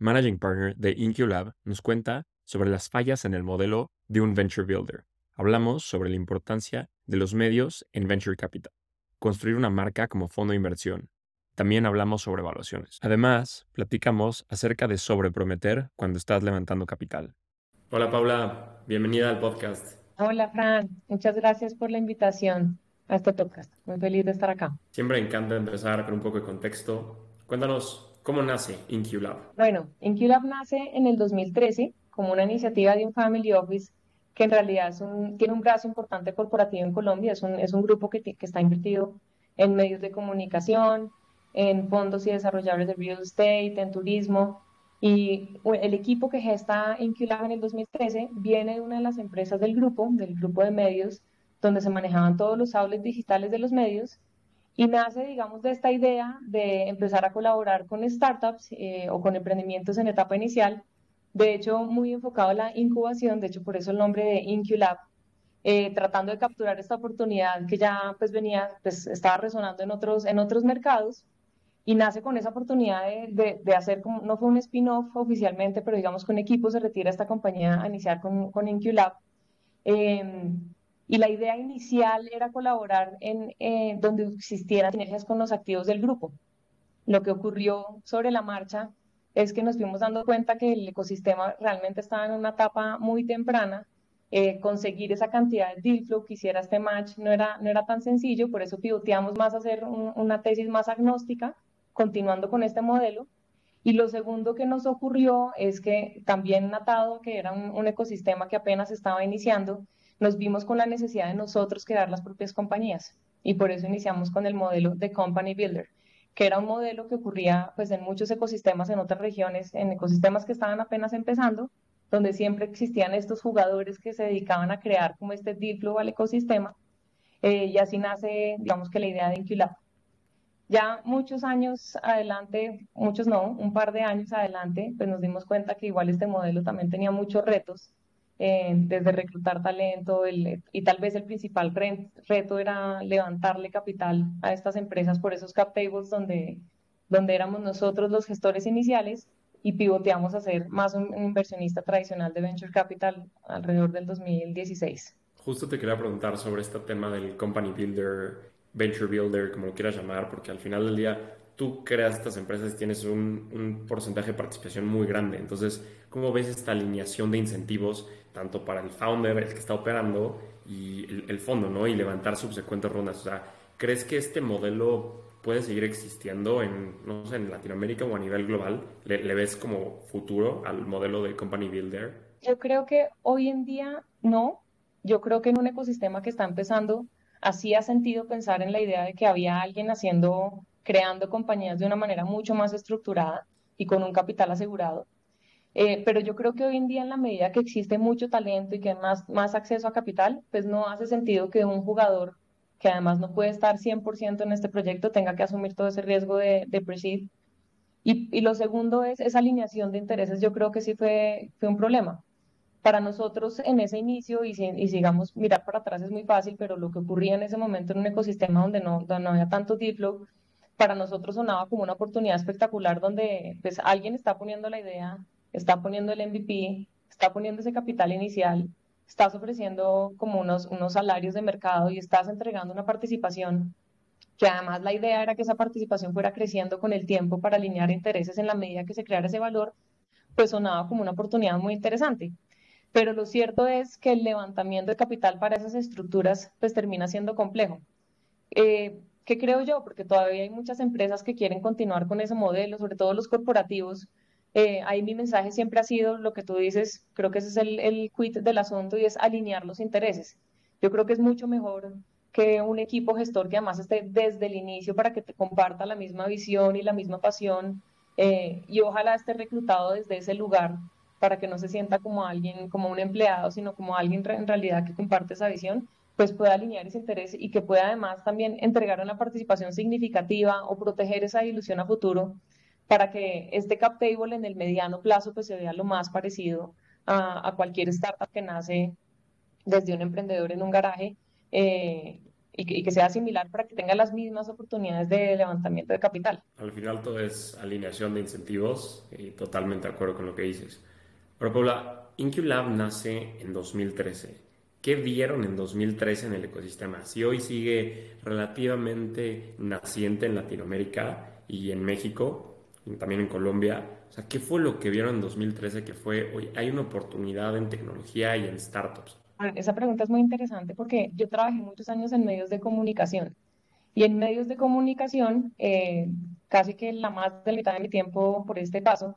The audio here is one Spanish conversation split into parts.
Managing Partner de InQLab, nos cuenta sobre las fallas en el modelo de un Venture Builder. Hablamos sobre la importancia de los medios en Venture Capital, construir una marca como fondo de inversión. También hablamos sobre evaluaciones. Además, platicamos acerca de sobreprometer cuando estás levantando capital. Hola Paula, bienvenida al podcast. Hola Fran, muchas gracias por la invitación a este podcast. Muy feliz de estar acá. Siempre encanta empezar con un poco de contexto. Cuéntanos ¿Cómo nace InQLab? Bueno, InQLab nace en el 2013 como una iniciativa de un family office que en realidad tiene un brazo importante corporativo en Colombia. Es un, es un grupo que, que está invertido en medios de comunicación, en fondos y desarrolladores de real estate, en turismo. Y el equipo que gesta InQLab en el 2013 viene de una de las empresas del grupo, del grupo de medios, donde se manejaban todos los outlets digitales de los medios y nace, digamos, de esta idea de empezar a colaborar con startups eh, o con emprendimientos en etapa inicial, de hecho, muy enfocado a la incubación, de hecho, por eso el nombre de InQLab, eh, tratando de capturar esta oportunidad que ya pues venía, pues estaba resonando en otros, en otros mercados y nace con esa oportunidad de, de, hacer, como, no fue un spin-off oficialmente, pero digamos con equipo se retira esta compañía a iniciar con, con InQLab. Eh, y la idea inicial era colaborar en eh, donde existieran sinergias con los activos del grupo. Lo que ocurrió sobre la marcha es que nos fuimos dando cuenta que el ecosistema realmente estaba en una etapa muy temprana. Eh, conseguir esa cantidad de deal flow que hiciera este match no era, no era tan sencillo, por eso pivoteamos más a hacer una tesis más agnóstica, continuando con este modelo. Y lo segundo que nos ocurrió es que también atado que era un, un ecosistema que apenas estaba iniciando, nos vimos con la necesidad de nosotros crear las propias compañías y por eso iniciamos con el modelo de Company Builder, que era un modelo que ocurría pues en muchos ecosistemas en otras regiones, en ecosistemas que estaban apenas empezando, donde siempre existían estos jugadores que se dedicaban a crear como este deal flow al ecosistema eh, y así nace digamos que la idea de Inculab. Ya muchos años adelante, muchos no, un par de años adelante, pues nos dimos cuenta que igual este modelo también tenía muchos retos eh, desde reclutar talento y tal vez el principal reto era levantarle capital a estas empresas por esos cap tables donde, donde éramos nosotros los gestores iniciales y pivoteamos a ser más un, inversionista tradicional de venture capital alrededor del 2016. Justo te quería preguntar sobre este tema del company builder, venture builder, como lo quieras llamar, porque al final del día tú creas estas empresas y tienes un, porcentaje de participación muy grande. Entonces, ¿cómo ves esta alineación de incentivos tanto para el founder, el que está operando, y el, fondo, ¿no? Y levantar subsecuentes rondas. O sea, ¿crees que este modelo puede seguir existiendo en, no sé, en Latinoamérica o a nivel global? ¿Le, ¿Le, ves como futuro al modelo de Company Builder? Yo creo que hoy en día no. Yo creo que en un ecosistema que está empezando, así ha sentido pensar en la idea de que había alguien haciendo, creando compañías de una manera mucho más estructurada y con un capital asegurado. Eh, pero yo creo que hoy en día, en la medida que existe mucho talento y que hay más, más acceso a capital, pues no hace sentido que un jugador que además no puede estar 100% en este proyecto tenga que asumir todo ese riesgo de, de Y, y, lo segundo es esa alineación de intereses, yo creo que sí fue, fue un problema. Para nosotros en ese inicio, y, y sigamos, mirar para atrás es muy fácil, pero lo que ocurría en ese momento en un ecosistema donde no, donde no había tanto deep flow, para nosotros sonaba como una oportunidad espectacular donde pues alguien está poniendo la idea está poniendo el MVP, está poniendo ese capital inicial, estás ofreciendo como unos, unos salarios de mercado y estás entregando una participación que además la idea era que esa participación fuera creciendo con el tiempo para alinear intereses en la medida que se creara ese valor, pues sonaba como una oportunidad muy interesante. Pero lo cierto es que el levantamiento de capital para esas estructuras pues termina siendo complejo. Eh, ¿Qué creo yo? Porque todavía hay muchas empresas que quieren continuar con ese modelo, sobre todo los corporativos, eh, ahí mi mensaje siempre ha sido lo que tú dices, creo que ese es el, el quit del asunto y es alinear los intereses. Yo creo que es mucho mejor que un equipo gestor que además esté desde el inicio para que te comparta la misma visión y la misma pasión eh, y ojalá esté reclutado desde ese lugar para que no se sienta como alguien, como un empleado, sino como alguien en realidad que comparte esa visión, pues pueda alinear ese interés y que pueda además también entregar una participación significativa o proteger esa ilusión a futuro para que este cap table en el mediano plazo pues se vea lo más parecido a, cualquier startup que nace desde un emprendedor en un garaje eh, y, que, sea similar para que tenga las mismas oportunidades de levantamiento de capital. Al final todo es alineación de incentivos y totalmente de acuerdo con lo que dices. Pero Paula, InQLab nace en 2013. ¿Qué vieron en 2013 en el ecosistema? Si hoy sigue relativamente naciente en Latinoamérica y en México, también en Colombia, o sea, ¿qué fue lo que vieron en 2013 que fue, hoy hay una oportunidad en tecnología y en startups? Esa pregunta es muy interesante porque yo trabajé muchos años en medios de comunicación y en medios de comunicación, eh, casi que la más de la mitad de mi tiempo por este paso,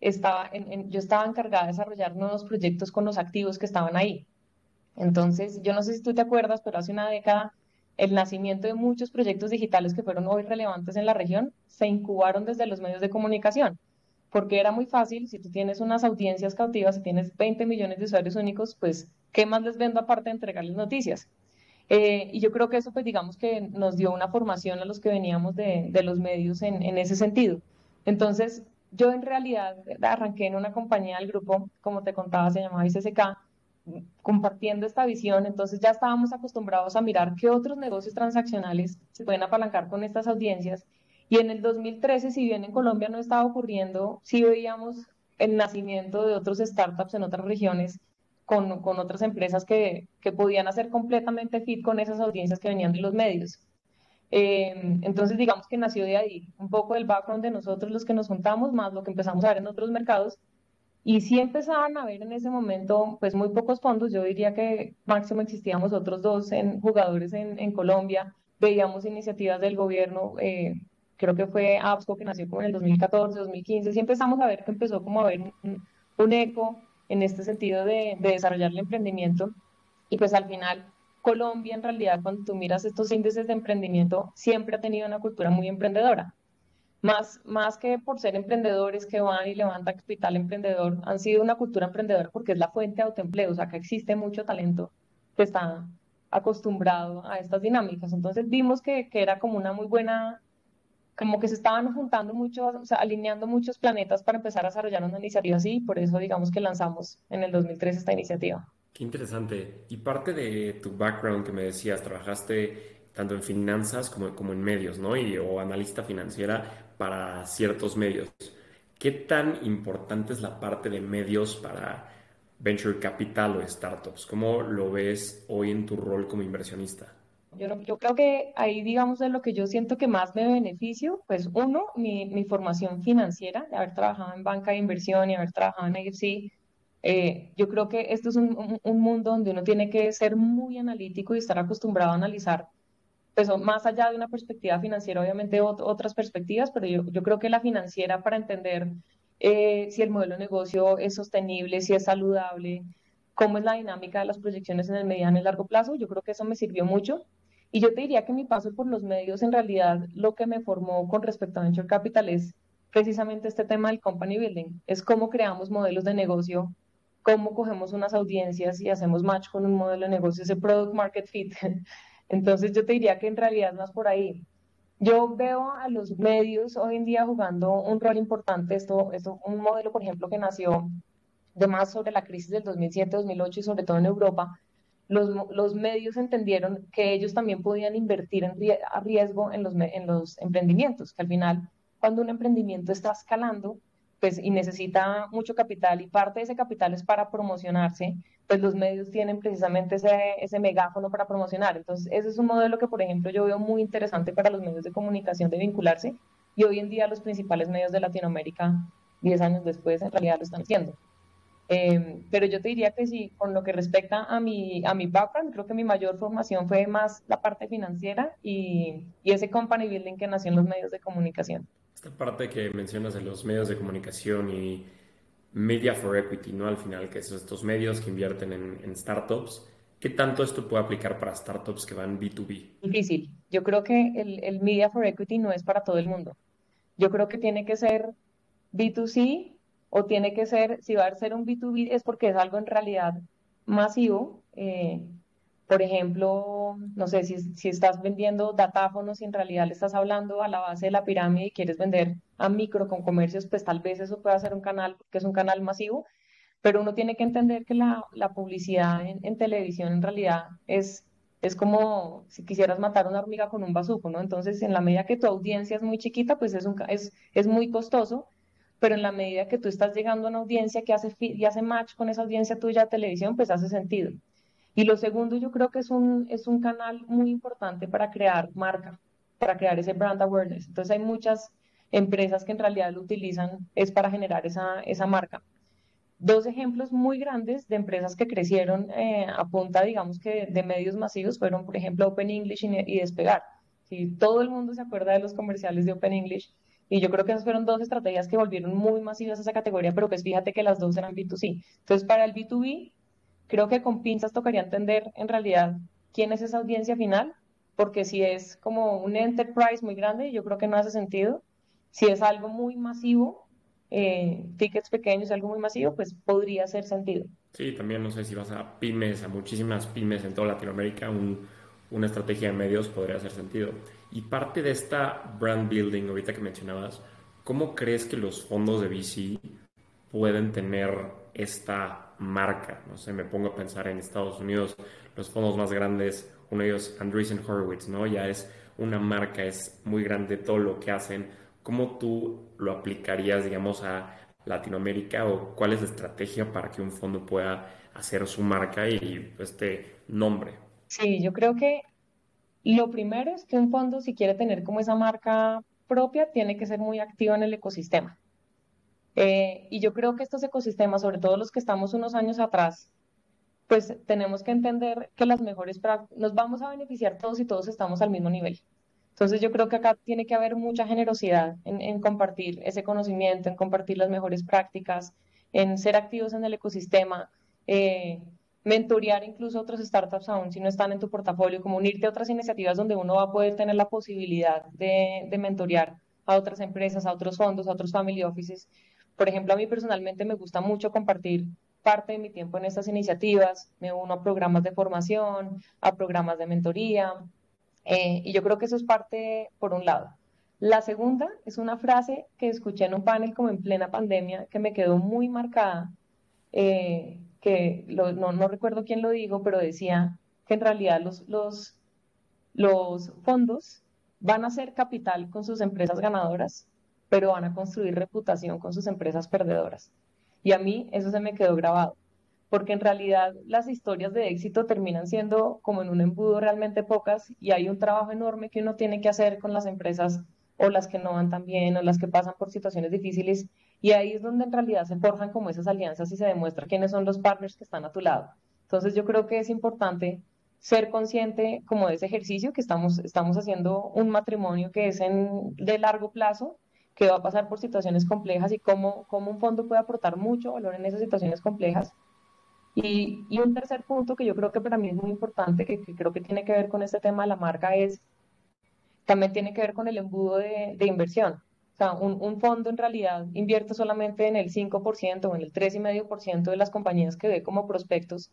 estaba yo estaba encargada de desarrollar nuevos proyectos con los activos que estaban ahí. Entonces, yo no sé si tú te acuerdas, pero hace una década el nacimiento de muchos proyectos digitales que fueron hoy relevantes en la región se incubaron desde los medios de comunicación, porque era muy fácil, si tú tienes unas audiencias cautivas, si tienes 20 millones de usuarios únicos, pues, ¿qué más les vendo aparte de entregarles noticias? Eh, y yo creo que eso, pues, digamos que nos dio una formación a los que veníamos de, los medios en, en ese sentido. Entonces, yo en realidad arranqué en una compañía del grupo, como te contaba, se llamaba ICSK, compartiendo esta visión, entonces ya estábamos acostumbrados a mirar qué otros negocios transaccionales se pueden apalancar con estas audiencias. Y en el 2013, si bien en Colombia no estaba ocurriendo, sí veíamos el nacimiento de otros startups en otras regiones con, con otras empresas que, que, podían hacer completamente fit con esas audiencias que venían de los medios. Eh, entonces, digamos que nació de ahí, un poco del background de nosotros los que nos juntamos, más lo que empezamos a ver en otros mercados, y sí empezaban a ver en ese momento, pues muy pocos fondos, yo diría que máximo existíamos otros dos en, jugadores en, Colombia, veíamos iniciativas del gobierno, eh, creo que fue ABSCO que nació como en el 2014, 2015, sí empezamos a ver que empezó como a haber un, un eco en este sentido de, de desarrollar el emprendimiento. Y pues al final Colombia en realidad cuando tú miras estos índices de emprendimiento siempre ha tenido una cultura muy emprendedora más, más que por ser emprendedores que van y levantan capital emprendedor, han sido una cultura emprendedora porque es la fuente de autoempleo, o sea, que existe mucho talento que está acostumbrado a estas dinámicas. Entonces vimos que, que era como una muy buena, como que se estaban juntando muchos, o sea, alineando muchos planetas para empezar a desarrollar una iniciativa así, y por eso digamos que lanzamos en el 2003 esta iniciativa. Qué interesante. Y parte de tu background que me decías, trabajaste tanto en finanzas como, como en medios, ¿no? Y, o analista financiera para ciertos medios. ¿Qué tan importante es la parte de medios para venture capital o startups? ¿Cómo lo ves hoy en tu rol como inversionista? Yo, creo que ahí, digamos, de lo que yo siento que más me beneficio, pues uno, mi, mi formación financiera, de haber trabajado en banca de inversión y haber trabajado en AFC, eh, yo creo que esto es un, un, mundo donde uno tiene que ser muy analítico y estar acostumbrado a analizar pues más allá de una perspectiva financiera, obviamente otras perspectivas, pero yo, yo, creo que la financiera para entender eh, si el modelo de negocio es sostenible, si es saludable, cómo es la dinámica de las proyecciones en el mediano y largo plazo, yo creo que eso me sirvió mucho. Y yo te diría que mi paso por los medios, en realidad, lo que me formó con respecto a Venture Capital es precisamente este tema del company building, es cómo creamos modelos de negocio, cómo cogemos unas audiencias y hacemos match con un modelo de negocio, ese product market fit Entonces yo te diría que en realidad más por ahí. Yo veo a los medios hoy en día jugando un rol importante. Esto, es un modelo, por ejemplo, que nació de más sobre la crisis del 2007-2008 y sobre todo en Europa. Los, los, medios entendieron que ellos también podían invertir a riesgo en los, en los emprendimientos, que al final, cuando un emprendimiento está escalando, pues y necesita mucho capital y parte de ese capital es para promocionarse, pues los medios tienen precisamente ese, ese megáfono para promocionar. Entonces, ese es un modelo que, por ejemplo, yo veo muy interesante para los medios de comunicación de vincularse y hoy en día los principales medios de Latinoamérica, 10 años después, en realidad lo están haciendo. Eh, pero yo te diría que sí, con lo que respecta a mi, a mi background, creo que mi mayor formación fue más la parte financiera y, y ese company building que nació en los medios de comunicación. Esta parte que mencionas de los medios de comunicación y Media for Equity, ¿no? Al final, que son estos medios que invierten en, startups. ¿Qué tanto esto puede aplicar para startups que van B2B? Difícil. Yo creo que el, el Media for Equity no es para todo el mundo. Yo creo que tiene que ser B2C o tiene que ser, si va a ser un B2B es porque es algo en realidad masivo. Eh, por ejemplo, no sé, si, si estás vendiendo datáfonos y en realidad le estás hablando a la base de la pirámide y quieres vender a micro con comercios, pues tal vez eso pueda ser un canal, que es un canal masivo, pero uno tiene que entender que la, la publicidad en, en, televisión en realidad es, es como si quisieras matar una hormiga con un bazuco, ¿no? Entonces, en la medida que tu audiencia es muy chiquita, pues es, un, es, es muy costoso, pero en la medida que tú estás llegando a una audiencia que hace, y hace match con esa audiencia tuya de televisión, pues hace sentido. Y lo segundo, yo creo que es un, es un canal muy importante para crear marca, para crear ese brand awareness. Entonces hay muchas empresas que en realidad lo utilizan es para generar esa, esa marca. Dos ejemplos muy grandes de empresas que crecieron eh, a punta, digamos que de medios masivos, fueron, por ejemplo, Open English y, Despegar. ¿sí? Todo el mundo se acuerda de los comerciales de Open English y yo creo que esas fueron dos estrategias que volvieron muy masivas a esa categoría, pero pues fíjate que las dos eran B2C. Entonces, para el B2B, creo que con pinzas tocaría entender en realidad quién es esa audiencia final, porque si es como un enterprise muy grande, yo creo que no hace sentido. Si es algo muy masivo, eh, tickets pequeños, algo muy masivo, pues podría hacer sentido. Sí, también no sé si vas a pymes, a muchísimas pymes en toda Latinoamérica, una estrategia de medios podría hacer sentido. Y parte de esta brand building, ahorita que mencionabas, ¿cómo crees que los fondos de VC pueden tener esta marca. No sé, me pongo a pensar en Estados Unidos, los fondos más grandes, uno de ellos Andreessen Horowitz, ¿no? Ya es una marca, es muy grande todo lo que hacen. ¿Cómo tú lo aplicarías, digamos, a Latinoamérica o cuál es la estrategia para que un fondo pueda hacer su marca y este nombre? Sí, yo creo que lo primero es que un fondo, si quiere tener como esa marca propia, tiene que ser muy activo en el ecosistema. Eh, y yo creo que estos ecosistemas, sobre todo los que estamos unos años atrás, pues tenemos que entender que las mejores nos vamos a beneficiar todos y todos estamos al mismo nivel. Entonces yo creo que acá tiene que haber mucha generosidad en, compartir ese conocimiento, en compartir las mejores prácticas, en ser activos en el ecosistema, eh, mentorear incluso otros startups aún si no están en tu portafolio, como unirte a otras iniciativas donde uno va a poder tener la posibilidad de, de mentorear a otras empresas, a otros fondos, a otros family offices por ejemplo, a mí personalmente me gusta mucho compartir parte de mi tiempo en estas iniciativas, me uno a programas de formación, a programas de mentoría, eh, y yo creo que eso es parte, por un lado. La segunda es una frase que escuché en un panel como en plena pandemia que me quedó muy marcada, eh, que no, no, recuerdo quién lo dijo, pero decía que en realidad los, los, los fondos van a ser capital con sus empresas ganadoras pero van a construir reputación con sus empresas perdedoras. Y a mí eso se me quedó grabado, porque en realidad las historias de éxito terminan siendo como en un embudo realmente pocas y hay un trabajo enorme que uno tiene que hacer con las empresas o las que no van tan bien o las que pasan por situaciones difíciles y ahí es donde en realidad se forjan como esas alianzas y se demuestra quiénes son los partners que están a tu lado. Entonces yo creo que es importante ser consciente como de ese ejercicio que estamos, estamos haciendo un matrimonio que es en, de largo plazo que va a pasar por situaciones complejas y cómo, cómo un fondo puede aportar mucho valor en esas situaciones complejas. Y, y, un tercer punto que yo creo que para mí es muy importante, que, creo que tiene que ver con este tema de la marca, es también tiene que ver con el embudo de, de inversión. O sea, un, un, fondo en realidad invierte solamente en el 5% o en el 3,5% de las compañías que ve como prospectos.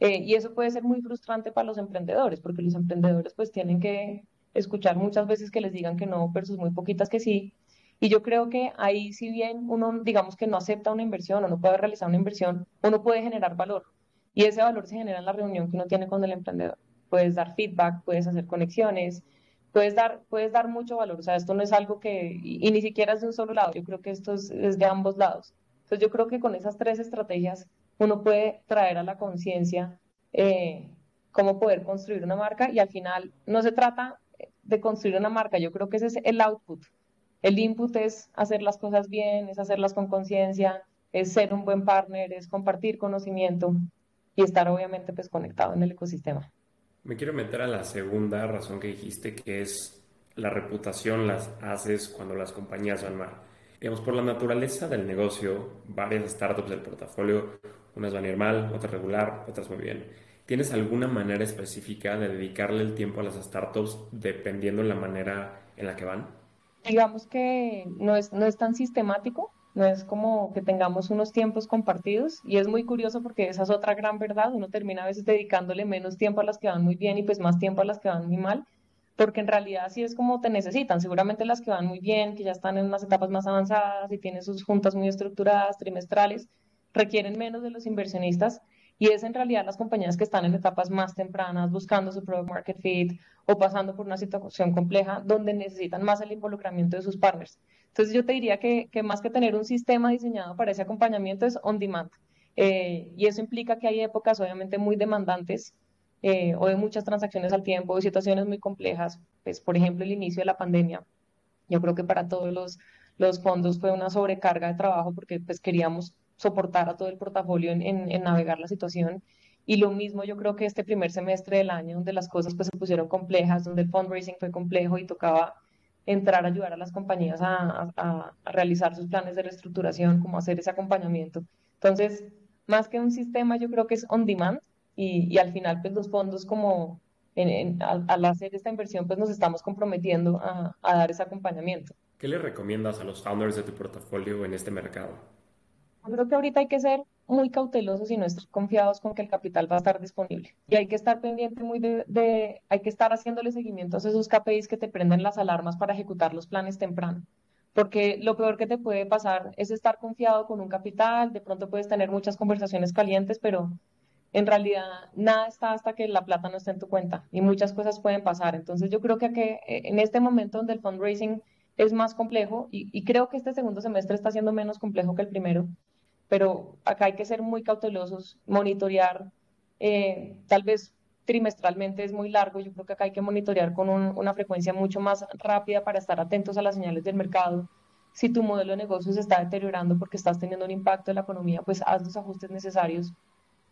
Eh, y eso puede ser muy frustrante para los emprendedores, porque los emprendedores pues tienen que escuchar muchas veces que les digan que no versus muy poquitas que sí. Y yo creo que ahí, si bien uno, digamos que no acepta una inversión o no puede realizar una inversión, uno puede generar valor. Y ese valor se genera en la reunión que uno tiene con el emprendedor. Puedes dar feedback, puedes hacer conexiones, puedes dar, puedes dar mucho valor. O sea, esto no es algo que, y, ni siquiera es de un solo lado, yo creo que esto es, de ambos lados. Entonces yo creo que con esas tres estrategias uno puede traer a la conciencia eh, cómo poder construir una marca y al final no se trata de construir una marca, yo creo que ese es el output. El input es hacer las cosas bien, es hacerlas con conciencia, es ser un buen partner, es compartir conocimiento y estar obviamente pues conectado en el ecosistema. Me quiero meter a la segunda razón que dijiste, que es la reputación las haces cuando las compañías van mal. Digamos, por la naturaleza del negocio, varias startups del portafolio, unas van a ir mal, otras regular, otras muy bien. ¿Tienes alguna manera específica de dedicarle el tiempo a las startups dependiendo de la manera en la que van? Digamos que no es, no es tan sistemático, no es como que tengamos unos tiempos compartidos y es muy curioso porque esa es otra gran verdad, uno termina a veces dedicándole menos tiempo a las que van muy bien y pues más tiempo a las que van muy mal, porque en realidad así es como te necesitan, seguramente las que van muy bien, que ya están en unas etapas más avanzadas y tienen sus juntas muy estructuradas, trimestrales, requieren menos de los inversionistas y es en realidad las compañías que están en etapas más tempranas, buscando su product market fit o pasando por una situación compleja, donde necesitan más el involucramiento de sus partners. Entonces yo te diría que, más que tener un sistema diseñado para ese acompañamiento es on demand. Eh, y eso implica que hay épocas obviamente muy demandantes eh, o de muchas transacciones al tiempo, de situaciones muy complejas. Pues, por ejemplo, el inicio de la pandemia. Yo creo que para todos los, los fondos fue una sobrecarga de trabajo porque pues queríamos soportar a todo el portafolio en, en, navegar la situación. Y lo mismo yo creo que este primer semestre del año, donde las cosas pues se pusieron complejas, donde el fundraising fue complejo y tocaba entrar a ayudar a las compañías a, a, realizar sus planes de reestructuración, como hacer ese acompañamiento. Entonces, más que un sistema, yo creo que es on demand y, y al final, pues los fondos como en, al, hacer esta inversión, pues nos estamos comprometiendo a, a dar ese acompañamiento. ¿Qué le recomiendas a los founders de tu portafolio en este mercado? Yo creo que ahorita hay que ser muy cautelosos y no estar confiados con que el capital va a estar disponible. Y hay que estar pendiente muy de, hay que estar haciéndole seguimientos a esos KPIs que te prenden las alarmas para ejecutar los planes temprano. Porque lo peor que te puede pasar es estar confiado con un capital, de pronto puedes tener muchas conversaciones calientes, pero en realidad nada está hasta que la plata no esté en tu cuenta y muchas cosas pueden pasar. Entonces yo creo que, que en este momento donde el fundraising es más complejo y creo que este segundo semestre está siendo menos complejo que el primero, pero acá hay que ser muy cautelosos, monitorear, eh, tal vez trimestralmente es muy largo, yo creo que acá hay que monitorear con una frecuencia mucho más rápida para estar atentos a las señales del mercado. Si tu modelo de negocio se está deteriorando porque estás teniendo un impacto en la economía, pues haz los ajustes necesarios.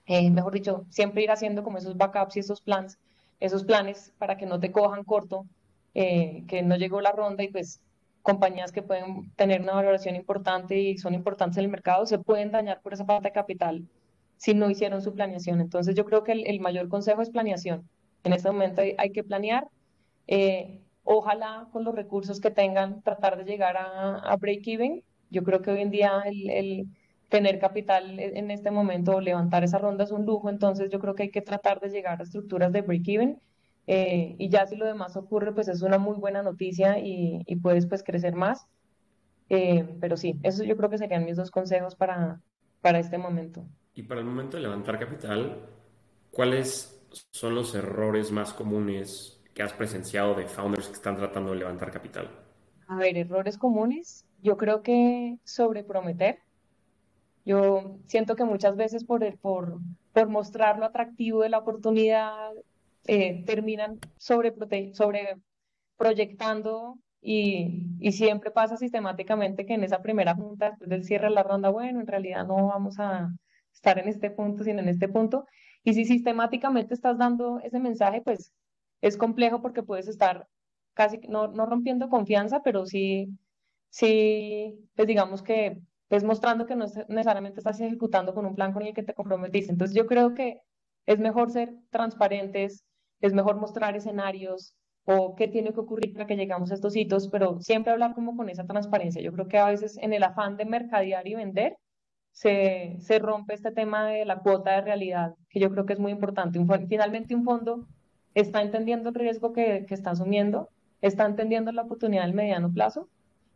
Eh, mejor dicho, siempre ir haciendo como esos backups y esos plans, esos planes para que no te cojan corto, eh, que no llegó la ronda y pues compañías que pueden tener una valoración importante y son importantes en el mercado se pueden dañar por esa falta de capital si no hicieron su planeación. Entonces yo creo que el, mayor consejo es planeación. En este momento hay, que planear. Eh, ojalá con los recursos que tengan tratar de llegar a, break-even. Yo creo que hoy en día el, el, tener capital en este momento o levantar esa ronda es un lujo. Entonces yo creo que hay que tratar de llegar a estructuras de break-even eh, y ya si lo demás ocurre, pues es una muy buena noticia y, puedes pues crecer más. Eh, pero sí, eso yo creo que serían mis dos consejos para, para este momento. Y para el momento de levantar capital, ¿cuáles son los errores más comunes que has presenciado de founders que están tratando de levantar capital? A ver, errores comunes. Yo creo que sobreprometer. Yo siento que muchas veces por, por, por mostrar lo atractivo de la oportunidad, eh, terminan sobre, sobre proyectando y, y, siempre pasa sistemáticamente que en esa primera junta, después del cierre de la ronda, bueno, en realidad no vamos a estar en este punto, sino en este punto. Y si sistemáticamente estás dando ese mensaje, pues es complejo porque puedes estar casi, no, no rompiendo confianza, pero sí, sí, pues digamos que es mostrando que no necesariamente estás ejecutando con un plan con el que te comprometiste. Entonces yo creo que es mejor ser transparentes, es mejor mostrar escenarios o qué tiene que ocurrir para que llegamos a estos hitos, pero siempre hablar como con esa transparencia. Yo creo que a veces en el afán de mercadear y vender se, se rompe este tema de la cuota de realidad, que yo creo que es muy importante. finalmente un fondo está entendiendo el riesgo que, que, está asumiendo, está entendiendo la oportunidad del mediano plazo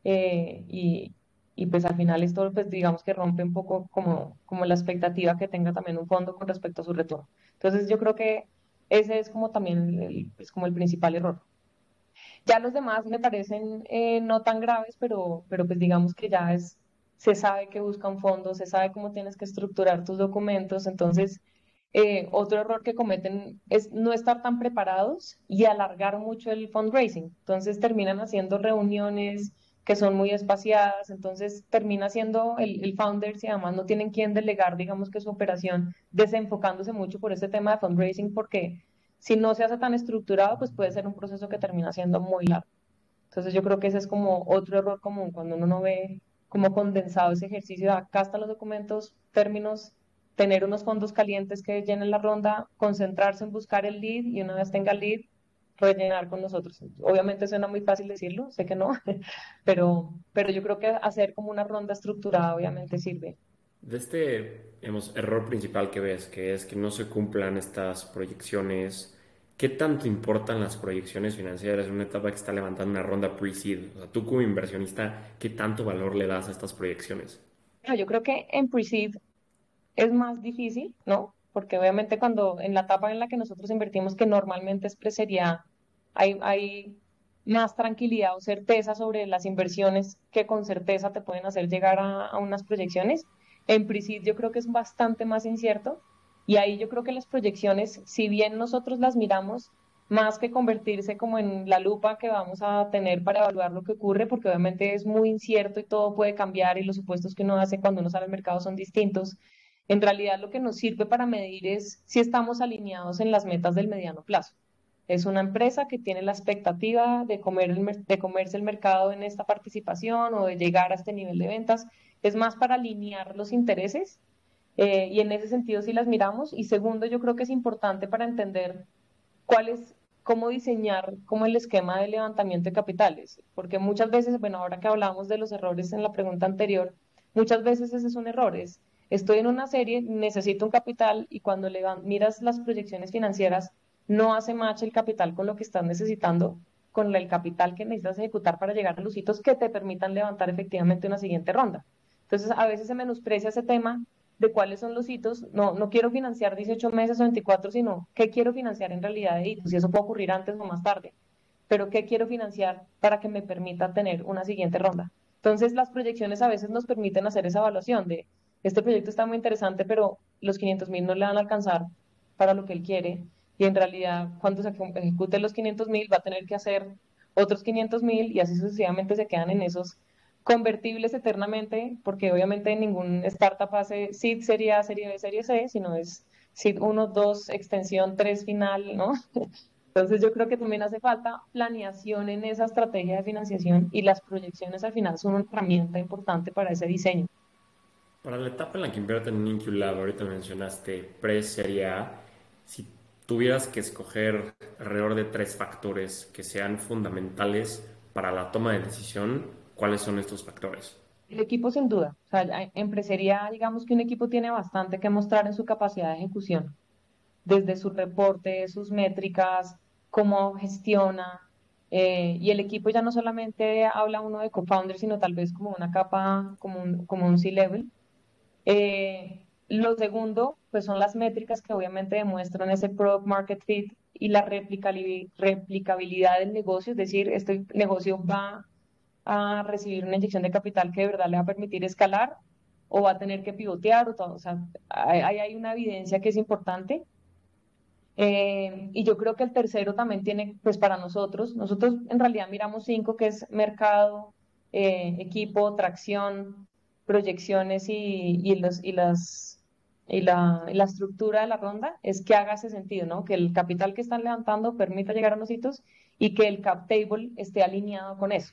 eh, y, y pues al final esto pues digamos que rompe un poco como, como la expectativa que tenga también un fondo con respecto a su retorno. Entonces yo creo que ese es como también el, es como el principal error. Ya los demás me parecen eh, no tan graves, pero, pero pues digamos que ya es, se sabe que buscan fondos, se sabe cómo tienes que estructurar tus documentos, entonces eh, otro error que cometen es no estar tan preparados y alargar mucho el fundraising. Entonces terminan haciendo reuniones, que son muy espaciadas, entonces termina siendo el, founder si además no tienen quien delegar, digamos que su operación, desenfocándose mucho por este tema de fundraising, porque si no se hace tan estructurado, pues puede ser un proceso que termina siendo muy largo. Entonces yo creo que ese es como otro error común, cuando uno no ve como condensado ese ejercicio, acá están los documentos, términos, tener unos fondos calientes que llenen la ronda, concentrarse en buscar el lead y una vez tenga el lead, rellenar con nosotros. Obviamente suena muy fácil decirlo, sé que no, pero, pero yo creo que hacer como una ronda estructurada obviamente sirve. De este error principal que ves, que es que no se cumplan estas proyecciones, ¿qué tanto importan las proyecciones financieras en una etapa que está levantando una ronda pre-seed? O sea, tú como inversionista, ¿qué tanto valor le das a estas proyecciones? yo creo que en pre-seed es más difícil, ¿no? Porque obviamente cuando en la etapa en la que nosotros invertimos, que normalmente es pre hay, hay más tranquilidad o certeza sobre las inversiones que con certeza te pueden hacer llegar a, unas proyecciones. En PRISID yo creo que es bastante más incierto y ahí yo creo que las proyecciones, si bien nosotros las miramos, más que convertirse como en la lupa que vamos a tener para evaluar lo que ocurre, porque obviamente es muy incierto y todo puede cambiar y los supuestos que uno hace cuando uno sale al mercado son distintos. En realidad lo que nos sirve para medir es si estamos alineados en las metas del mediano plazo. Es una empresa que tiene la expectativa de, comer de comerse el mercado en esta participación o de llegar a este nivel de ventas es más para alinear los intereses eh, y en ese sentido sí las miramos. Y segundo, yo creo que es importante para entender cuál es, cómo diseñar como el esquema de levantamiento de capitales, porque muchas veces, bueno, ahora que hablamos de los errores en la pregunta anterior, muchas veces esos son errores. Estoy en una serie, necesito un capital y cuando le miras las proyecciones financieras, no hace match el capital con lo que estás necesitando, con el capital que necesitas ejecutar para llegar a los hitos que te permitan levantar efectivamente una siguiente ronda. Entonces, a veces se menosprecia ese tema de cuáles son los hitos. No, no quiero financiar 18 meses o 24, sino qué quiero financiar en realidad de hitos. Y eso puede ocurrir antes o más tarde. Pero qué quiero financiar para que me permita tener una siguiente ronda. Entonces, las proyecciones a veces nos permiten hacer esa evaluación de este proyecto está muy interesante, pero los 500 mil no le van a alcanzar para lo que él quiere. Y en realidad, cuando se ejecute los 500 mil, va a tener que hacer otros 500 mil y así sucesivamente se quedan en esos convertibles eternamente, porque obviamente ningún startup hace seed, serie A, serie B, serie C, sino es seed 1, 2, extensión 3 final, ¿no? Entonces yo creo que también hace falta planeación en esa estrategia de financiación y las proyecciones al final son una herramienta importante para ese diseño. Para la etapa en la que invierten en Inculab, ahorita mencionaste pre-serie A, si tuvieras que escoger alrededor de tres factores que sean fundamentales para la toma de decisión, ¿Cuáles son estos factores? El equipo sin duda. O sea, empresaria, digamos que un equipo tiene bastante que mostrar en su capacidad de ejecución, desde su reporte, sus métricas, cómo gestiona. Eh, y el equipo ya no solamente habla uno de co-founder, sino tal vez como una capa, como un, como un C-level. Eh, lo segundo, pues son las métricas que obviamente demuestran ese product market fit y la replicabilidad del negocio, es decir, este negocio va a recibir una inyección de capital que de verdad le va a permitir escalar o va a tener que pivotear o todo. O sea, hay, hay una evidencia que es importante. Eh, y yo creo que el tercero también tiene, pues para nosotros, nosotros en realidad miramos cinco, que es mercado, eh, equipo, tracción, proyecciones y, y, las, y la, la, estructura de la ronda, es que haga ese sentido, ¿no? Que el capital que están levantando permita llegar a los hitos y que el cap table esté alineado con eso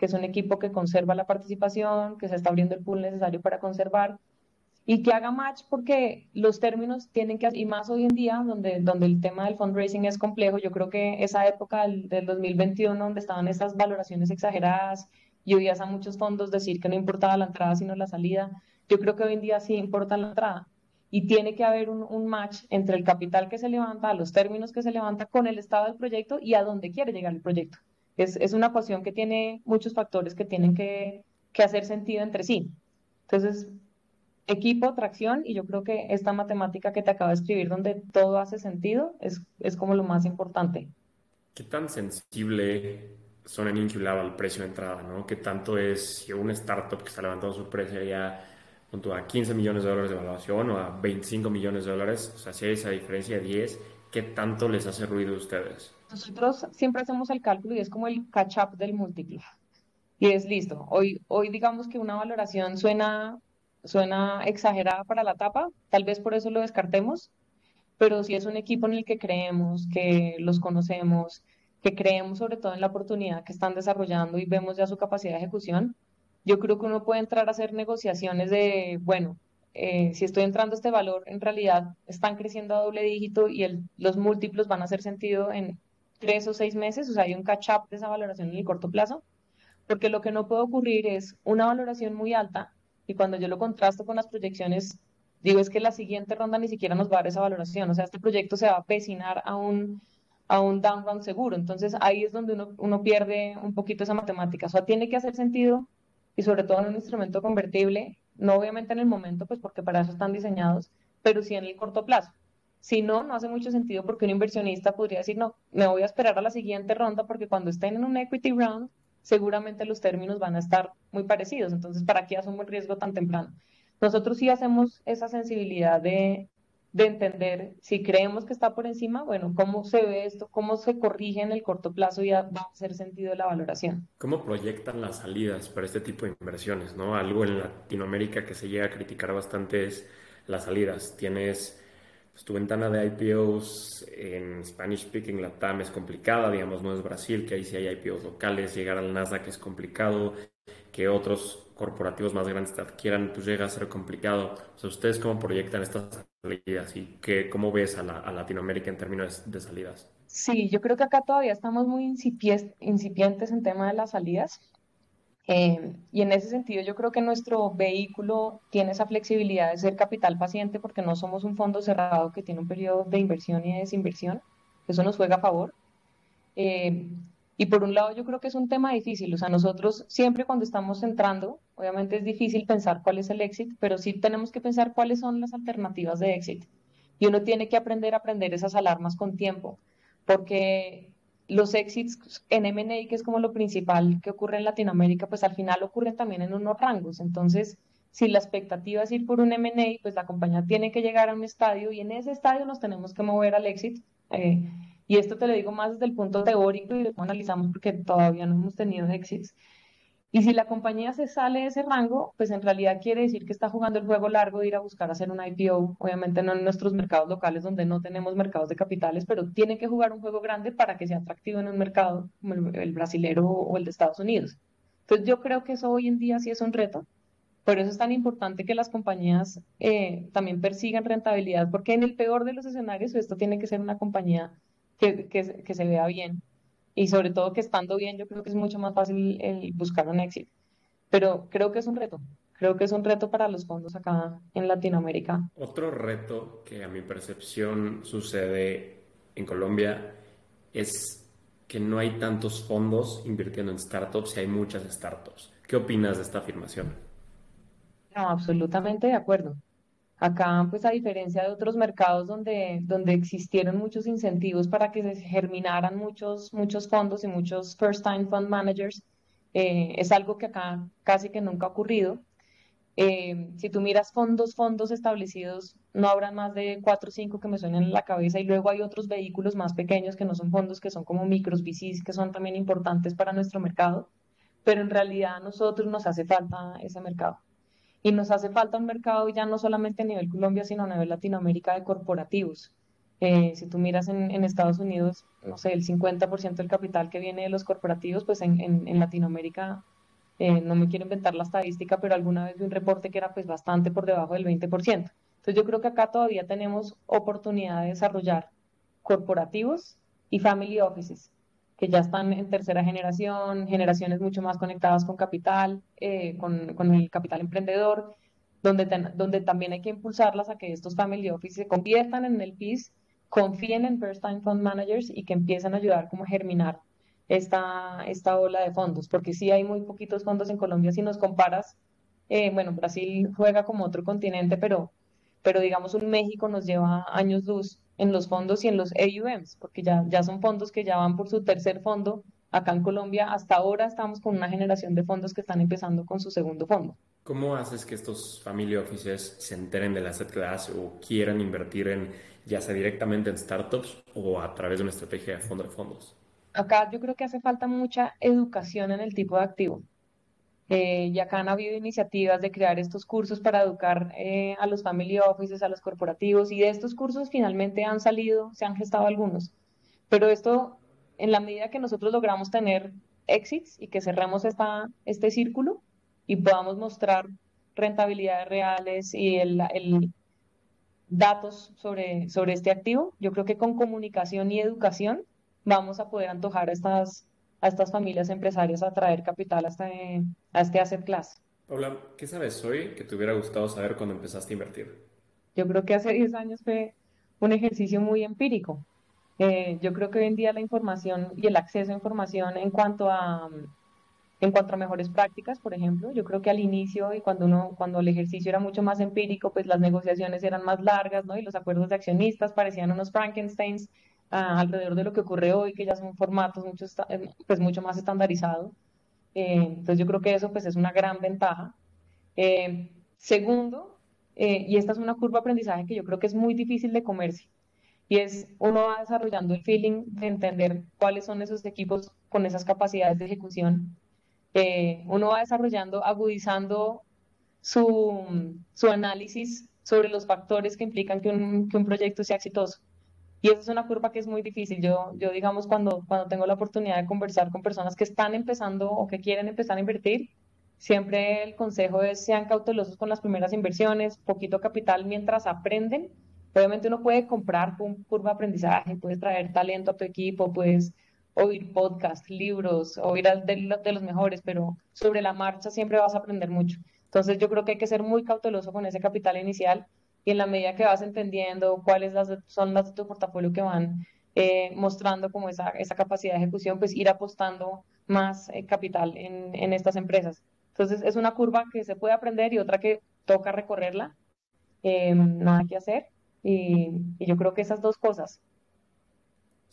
que es un equipo que conserva la participación, que se está abriendo el pool necesario para conservar y que haga match porque los términos tienen que, y más hoy en día, donde, donde el tema del fundraising es complejo, yo creo que esa época del, 2021, donde estaban estas valoraciones exageradas y oías a muchos fondos decir que no importaba la entrada sino la salida, yo creo que hoy en día sí importa la entrada y tiene que haber un, un match entre el capital que se levanta, los términos que se levanta con el estado del proyecto y a dónde quiere llegar el proyecto es, es una ecuación que tiene muchos factores que tienen que, que hacer sentido entre sí. Entonces, equipo, tracción, y yo creo que esta matemática que te acabo de escribir, donde todo hace sentido, es, es como lo más importante. ¿Qué tan sensible son en Inculab al precio de entrada? ¿no? ¿Qué tanto es si una startup que está levantando su precio ya a 15 millones de dólares de evaluación o a 25 millones de dólares? O sea, si hay esa diferencia de 10, ¿qué tanto les hace ruido a ustedes? Nosotros siempre hacemos el cálculo y es como el catch-up del múltiplo. Y es listo. Hoy, hoy digamos que una valoración suena, suena exagerada para la tapa, tal vez por eso lo descartemos, pero si es un equipo en el que creemos, que los conocemos, que creemos sobre todo en la oportunidad que están desarrollando y vemos ya su capacidad de ejecución, yo creo que uno puede entrar a hacer negociaciones de, bueno, eh, si estoy entrando a este valor, en realidad están creciendo a doble dígito y el, los múltiplos van a hacer sentido en tres o seis meses, o sea, hay un catch-up de esa valoración en el corto plazo, porque lo que no puede ocurrir es una valoración muy alta y cuando yo lo contrasto con las proyecciones, digo es que la siguiente ronda ni siquiera nos va a dar esa valoración, o sea, este proyecto se va a pecinar a un, a un down round seguro, entonces ahí es donde uno, uno pierde un poquito esa matemática, o sea, tiene que hacer sentido y sobre todo en un instrumento convertible, no obviamente en el momento, pues porque para eso están diseñados, pero sí en el corto plazo. Si no, no hace mucho sentido porque un inversionista podría decir, no, me voy a esperar a la siguiente ronda porque cuando estén en un equity round, seguramente los términos van a estar muy parecidos. Entonces, ¿para qué asumo el riesgo tan temprano? Nosotros sí hacemos esa sensibilidad de, de entender si creemos que está por encima, bueno, cómo se ve esto, cómo se corrige en el corto plazo y va a hacer sentido la valoración. ¿Cómo proyectan las salidas para este tipo de inversiones? ¿no? Algo en Latinoamérica que se llega a criticar bastante es las salidas. Tienes pues, tu ventana de IPOs en Spanish Speaking Latam es complicada, digamos, no es Brasil, que ahí sí hay IPOs locales, llegar al Nasdaq es complicado, que otros corporativos más grandes te adquieran, pues llega a ser complicado. O sea, ¿ustedes cómo proyectan estas salidas y qué, cómo ves a, Latinoamérica en términos de, salidas? Sí, yo creo que acá todavía estamos muy incipientes en tema de las salidas. Eh, y en ese sentido yo creo que nuestro vehículo tiene esa flexibilidad de ser capital paciente porque no somos un fondo cerrado que tiene un periodo de inversión y de desinversión. Eso nos juega a favor. Eh, y por un lado yo creo que es un tema difícil. O sea, nosotros siempre cuando estamos entrando, obviamente es difícil pensar cuál es el éxito, pero sí tenemos que pensar cuáles son las alternativas de éxito. Y uno tiene que aprender a aprender esas alarmas con tiempo, porque los exits en M&A, que es como lo principal que ocurre en Latinoamérica, pues al final ocurren también en unos rangos. Entonces, si la expectativa es ir por un M&A, pues la compañía tiene que llegar a un estadio y en ese estadio nos tenemos que mover al exit. Eh, y esto te lo digo más desde el punto teórico y lo analizamos porque todavía no hemos tenido exits. Y si la compañía se sale de ese rango, pues en realidad quiere decir que está jugando el juego largo de ir a buscar hacer un IPO, obviamente no en nuestros mercados locales donde no tenemos mercados de capitales, pero tiene que jugar un juego grande para que sea atractivo en un mercado como el, brasilero o el de Estados Unidos. Entonces yo creo que eso hoy en día sí es un reto. Por eso es tan importante que las compañías eh, también persigan rentabilidad, porque en el peor de los escenarios esto tiene que ser una compañía que, que, que se vea bien y sobre todo que estando bien yo creo que es mucho más fácil el buscar un éxito. Pero creo que es un reto, creo que es un reto para los fondos acá en Latinoamérica. Otro reto que a mi percepción sucede en Colombia es que no hay tantos fondos invirtiendo en startups y hay muchas startups. ¿Qué opinas de esta afirmación? No, absolutamente de acuerdo. Acá, pues a diferencia de otros mercados donde, donde existieron muchos incentivos para que se germinaran muchos, muchos fondos y muchos first time fund managers, eh, es algo que acá casi que nunca ha ocurrido. Eh, si tú miras fondos, fondos establecidos, no habrán más de cuatro o cinco que me suenen en la cabeza y luego hay otros vehículos más pequeños que no son fondos, que son como micros VCs, que son también importantes para nuestro mercado, pero en realidad a nosotros nos hace falta ese mercado. Y nos hace falta un mercado ya no solamente a nivel Colombia, sino a nivel Latinoamérica de corporativos. Eh, si tú miras en, Estados Unidos, no sé, el 50% del capital que viene de los corporativos, pues en, en, Latinoamérica, eh, no me quiero inventar la estadística, pero alguna vez vi un reporte que era pues bastante por debajo del 20%. Entonces yo creo que acá todavía tenemos oportunidad de desarrollar corporativos y family offices que ya están en tercera generación, generaciones mucho más conectadas con capital, eh, con, con, el capital emprendedor, donde, donde también hay que impulsarlas a que estos family office se conviertan en el PIS, confíen en First Time Fund Managers y que empiecen a ayudar como a germinar esta, esta ola de fondos, porque sí hay muy poquitos fondos en Colombia si nos comparas. Eh, bueno, Brasil juega como otro continente, pero, pero digamos un México nos lleva años luz en los fondos y en los AUMs, porque ya, ya son fondos que ya van por su tercer fondo. Acá en Colombia, hasta ahora estamos con una generación de fondos que están empezando con su segundo fondo. ¿Cómo haces que estos family offices se enteren de la asset class o quieran invertir en, ya sea directamente en startups o a través de una estrategia de fondo de fondos? Acá yo creo que hace falta mucha educación en el tipo de activo. Eh, y acá han habido iniciativas de crear estos cursos para educar eh, a los family offices, a los corporativos, y de estos cursos finalmente han salido, se han gestado algunos. Pero esto, en la medida que nosotros logramos tener exits y que cerremos esta, este círculo y podamos mostrar rentabilidades reales y el, el datos sobre, sobre este activo, yo creo que con comunicación y educación vamos a poder antojar a estas, a estas familias empresarias a traer capital a este, a este asset class. Paula, ¿qué sabes hoy que te hubiera gustado saber cuando empezaste a invertir? Yo creo que hace 10 años fue un ejercicio muy empírico. Eh, yo creo que hoy en día la información y el acceso a información en cuanto a, en cuanto a mejores prácticas, por ejemplo, yo creo que al inicio y cuando uno, cuando el ejercicio era mucho más empírico, pues las negociaciones eran más largas, ¿no? Y los acuerdos de accionistas parecían unos Frankensteins alrededor de lo que ocurre hoy, que ya son formatos mucho, eh, pues mucho más estandarizados. Eh, entonces yo creo que eso pues es una gran ventaja. segundo, y esta es una curva de aprendizaje que yo creo que es muy difícil de comerse y es uno va desarrollando el feeling de entender cuáles son esos equipos con esas capacidades de ejecución. Eh, uno va desarrollando, agudizando su, su, análisis sobre los factores que implican que un, que un, proyecto sea exitoso. Y esa es una curva que es muy difícil. Yo, yo digamos, cuando, cuando tengo la oportunidad de conversar con personas que están empezando o que quieren empezar a invertir, siempre el consejo es sean cautelosos con las primeras inversiones, poquito capital mientras aprenden Obviamente uno puede comprar con curva de aprendizaje, puedes traer talento a tu equipo, puedes oír podcasts, libros, oír de, de los mejores, pero sobre la marcha siempre vas a aprender mucho. Entonces yo creo que hay que ser muy cauteloso con ese capital inicial y en la medida que vas entendiendo cuáles las son las de tu portafolio que van eh, mostrando como esa, esa capacidad de ejecución, pues ir apostando más eh, capital en, en estas empresas. Entonces es una curva que se puede aprender y otra que toca recorrerla. Eh, nada que hacer. Y, yo creo que esas dos cosas.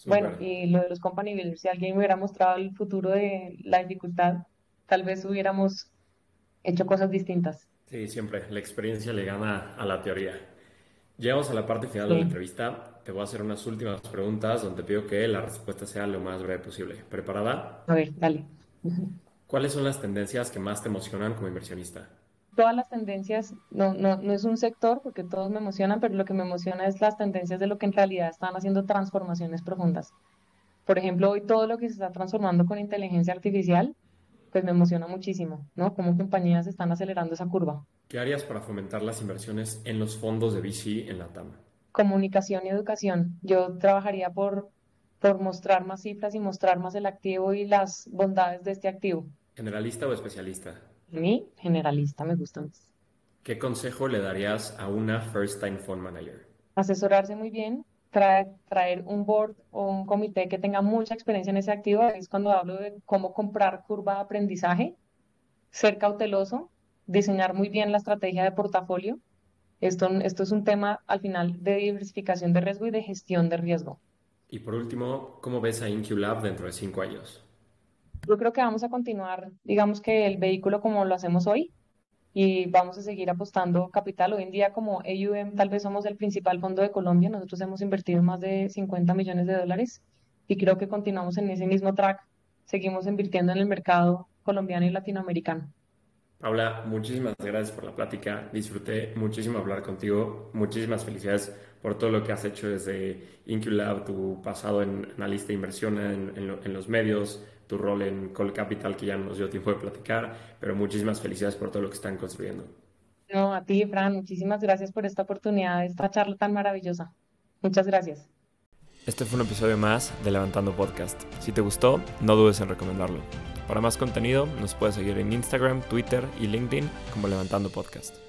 Bueno, y lo de los company builders, si alguien me hubiera mostrado el futuro de la dificultad, tal vez hubiéramos hecho cosas distintas. Sí, siempre. La experiencia le gana a la teoría. Llegamos a la parte final de la entrevista. Te voy a hacer unas últimas preguntas donde te pido que la respuesta sea lo más breve posible. ¿Preparada? A ver, dale. ¿Cuáles son las tendencias que más te emocionan como inversionista? todas las tendencias, no, no, no es un sector porque todos me emocionan, pero lo que me emociona es las tendencias de lo que en realidad están haciendo transformaciones profundas. Por ejemplo, hoy todo lo que se está transformando con inteligencia artificial, pues me emociona muchísimo, ¿no? Cómo compañías están acelerando esa curva. ¿Qué harías para fomentar las inversiones en los fondos de VC en la TAM? Comunicación y educación. Yo trabajaría por, por mostrar más cifras y mostrar más el activo y las bondades de este activo. ¿Generalista o especialista? A mí, generalista me gusta más. ¿Qué consejo le darías a una First Time Fund Manager? Asesorarse muy bien, traer, traer un board o un comité que tenga mucha experiencia en ese activo. Es cuando hablo de cómo comprar curva de aprendizaje, ser cauteloso, diseñar muy bien la estrategia de portafolio. Esto, esto es un tema al final de diversificación de riesgo y de gestión de riesgo. Y por último, ¿cómo ves a InQLab dentro de cinco años? Yo creo que vamos a continuar, digamos que el vehículo como lo hacemos hoy y vamos a seguir apostando capital. Hoy en día como AUM tal vez somos el principal fondo de Colombia, nosotros hemos invertido más de 50 millones de dólares y creo que continuamos en ese mismo track, seguimos invirtiendo en el mercado colombiano y latinoamericano. Paula, muchísimas gracias por la plática. Disfruté muchísimo hablar contigo. Muchísimas felicidades por todo lo que has hecho desde InQLab, tu pasado en analista de inversión en, en los medios, tu rol en Call Capital, que ya nos dio tiempo de platicar, pero muchísimas felicidades por todo lo que están construyendo. No, a ti, Fran, muchísimas gracias por esta oportunidad, esta charla tan maravillosa. Muchas gracias. Este fue un episodio más de Levantando Podcast. Si te gustó, no dudes en recomendarlo. Para más contenido, nos puedes seguir en Instagram, Twitter y LinkedIn como Levantando Podcast.